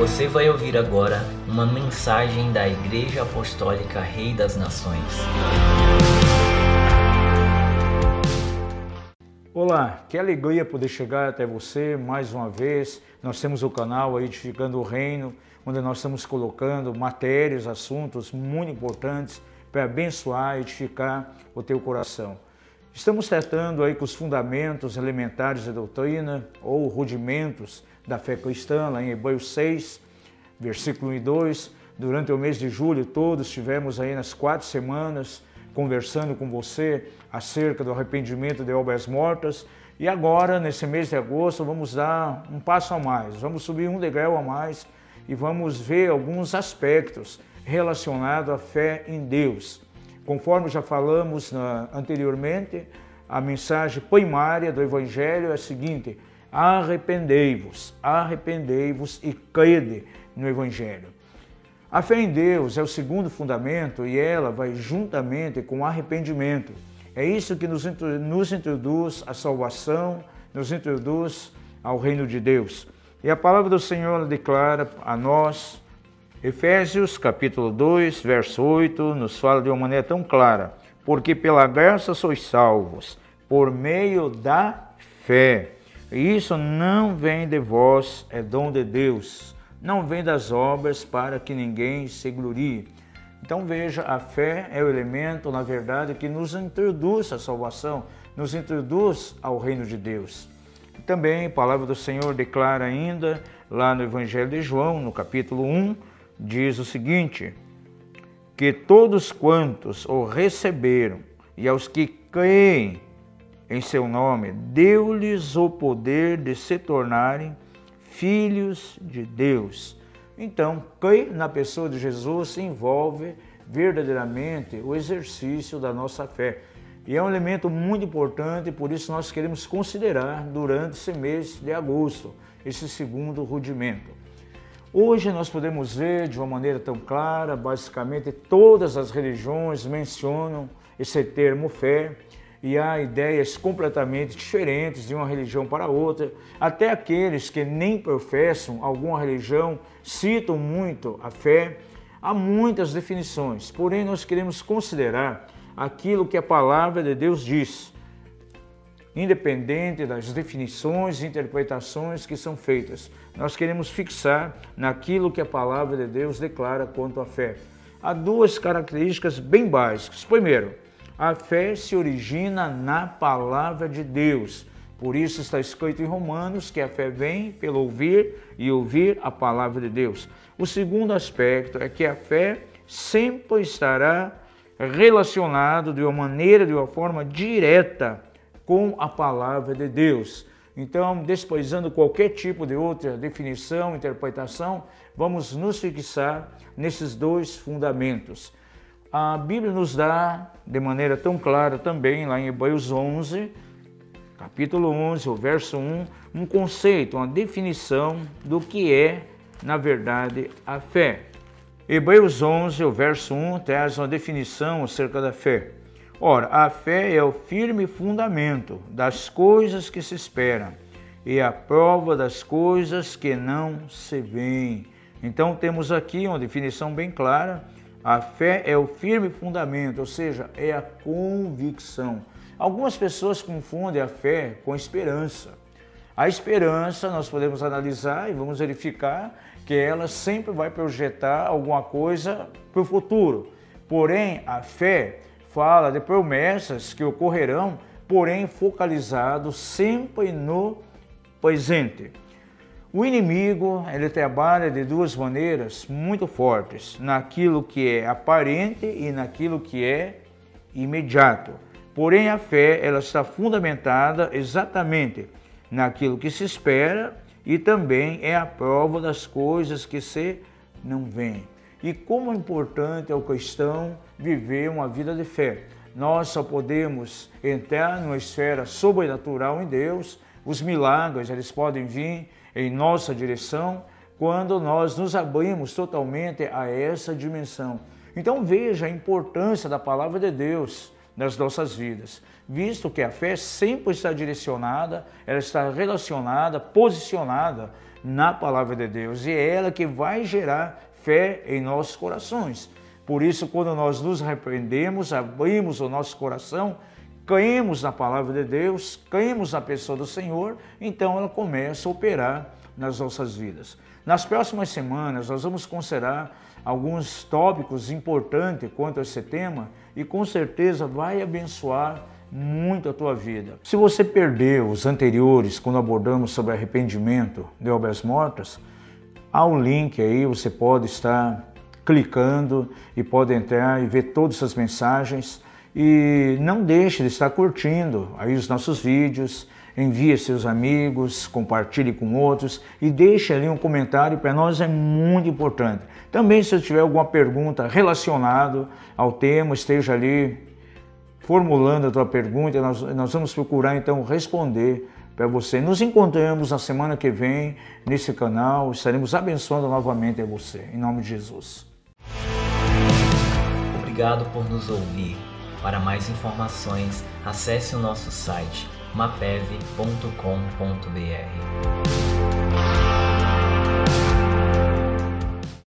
Você vai ouvir agora uma mensagem da Igreja Apostólica Rei das Nações. Olá, que alegria poder chegar até você mais uma vez. Nós temos o canal Edificando o Reino, onde nós estamos colocando matérias, assuntos muito importantes para abençoar e edificar o teu coração. Estamos tratando aí com os fundamentos elementares da doutrina ou rudimentos da fé cristã, lá em Hebreus 6, versículo 1 e 2. Durante o mês de julho, todos estivemos aí nas quatro semanas conversando com você acerca do arrependimento de obras mortas. E agora, nesse mês de agosto, vamos dar um passo a mais, vamos subir um degrau a mais e vamos ver alguns aspectos relacionados à fé em Deus. Conforme já falamos na, anteriormente, a mensagem primária do Evangelho é a seguinte: arrependei-vos, arrependei-vos e crede no Evangelho. A fé em Deus é o segundo fundamento e ela vai juntamente com o arrependimento. É isso que nos, nos introduz à salvação, nos introduz ao reino de Deus. E a palavra do Senhor declara a nós, Efésios capítulo 2, verso 8, nos fala de uma maneira tão clara: Porque pela graça sois salvos, por meio da fé. E isso não vem de vós, é dom de Deus. Não vem das obras para que ninguém se glorie. Então veja, a fé é o elemento, na verdade, que nos introduz à salvação, nos introduz ao reino de Deus. Também a palavra do Senhor declara ainda, lá no Evangelho de João, no capítulo 1, diz o seguinte: que todos quantos o receberam e aos que creem em seu nome, deu-lhes o poder de se tornarem filhos de Deus. Então, crer na pessoa de Jesus envolve verdadeiramente o exercício da nossa fé. E é um elemento muito importante, por isso nós queremos considerar durante esse mês de agosto, esse segundo rudimento. Hoje nós podemos ver de uma maneira tão clara, basicamente todas as religiões mencionam esse termo fé e há ideias completamente diferentes de uma religião para outra. Até aqueles que nem professam alguma religião citam muito a fé. Há muitas definições, porém nós queremos considerar aquilo que a palavra de Deus diz independente das definições e interpretações que são feitas. Nós queremos fixar naquilo que a palavra de Deus declara quanto à fé. Há duas características bem básicas. Primeiro, a fé se origina na palavra de Deus. Por isso está escrito em Romanos que a fé vem pelo ouvir e ouvir a palavra de Deus. O segundo aspecto é que a fé sempre estará relacionado de uma maneira, de uma forma direta com a palavra de Deus. Então, desprezando qualquer tipo de outra definição, interpretação, vamos nos fixar nesses dois fundamentos. A Bíblia nos dá de maneira tão clara também, lá em Hebreus 11, capítulo 11, o verso 1, um conceito, uma definição do que é, na verdade, a fé. Hebreus 11, o verso 1, traz uma definição acerca da fé. Ora, a fé é o firme fundamento das coisas que se esperam e a prova das coisas que não se veem. Então temos aqui uma definição bem clara. A fé é o firme fundamento, ou seja, é a convicção. Algumas pessoas confundem a fé com a esperança. A esperança nós podemos analisar e vamos verificar que ela sempre vai projetar alguma coisa para o futuro. Porém, a fé fala de promessas que ocorrerão, porém focalizado sempre no presente. O inimigo ele trabalha de duas maneiras muito fortes, naquilo que é aparente e naquilo que é imediato. Porém, a fé ela está fundamentada exatamente naquilo que se espera e também é a prova das coisas que se não veem e como é importante ao cristão viver uma vida de fé. Nós só podemos entrar numa esfera sobrenatural em Deus, os milagres eles podem vir em nossa direção quando nós nos abrimos totalmente a essa dimensão. Então veja a importância da palavra de Deus nas nossas vidas, visto que a fé sempre está direcionada, ela está relacionada, posicionada na palavra de Deus e é ela que vai gerar fé em nossos corações. Por isso, quando nós nos arrependemos, abrimos o nosso coração, caímos na palavra de Deus, caímos na pessoa do Senhor, então ela começa a operar nas nossas vidas. Nas próximas semanas, nós vamos considerar alguns tópicos importantes quanto a esse tema e com certeza vai abençoar muito a tua vida. Se você perdeu os anteriores, quando abordamos sobre arrependimento de obras mortas, há um link aí, você pode estar clicando e pode entrar e ver todas essas mensagens. E não deixe de estar curtindo aí os nossos vídeos, envie seus amigos, compartilhe com outros e deixe ali um comentário, para nós é muito importante. Também se tiver alguma pergunta relacionada ao tema, esteja ali formulando a tua pergunta, nós, nós vamos procurar então responder para você. Nos encontramos na semana que vem nesse canal, estaremos abençoando novamente a você, em nome de Jesus. Obrigado por nos ouvir. Para mais informações, acesse o nosso site mapev.com.br.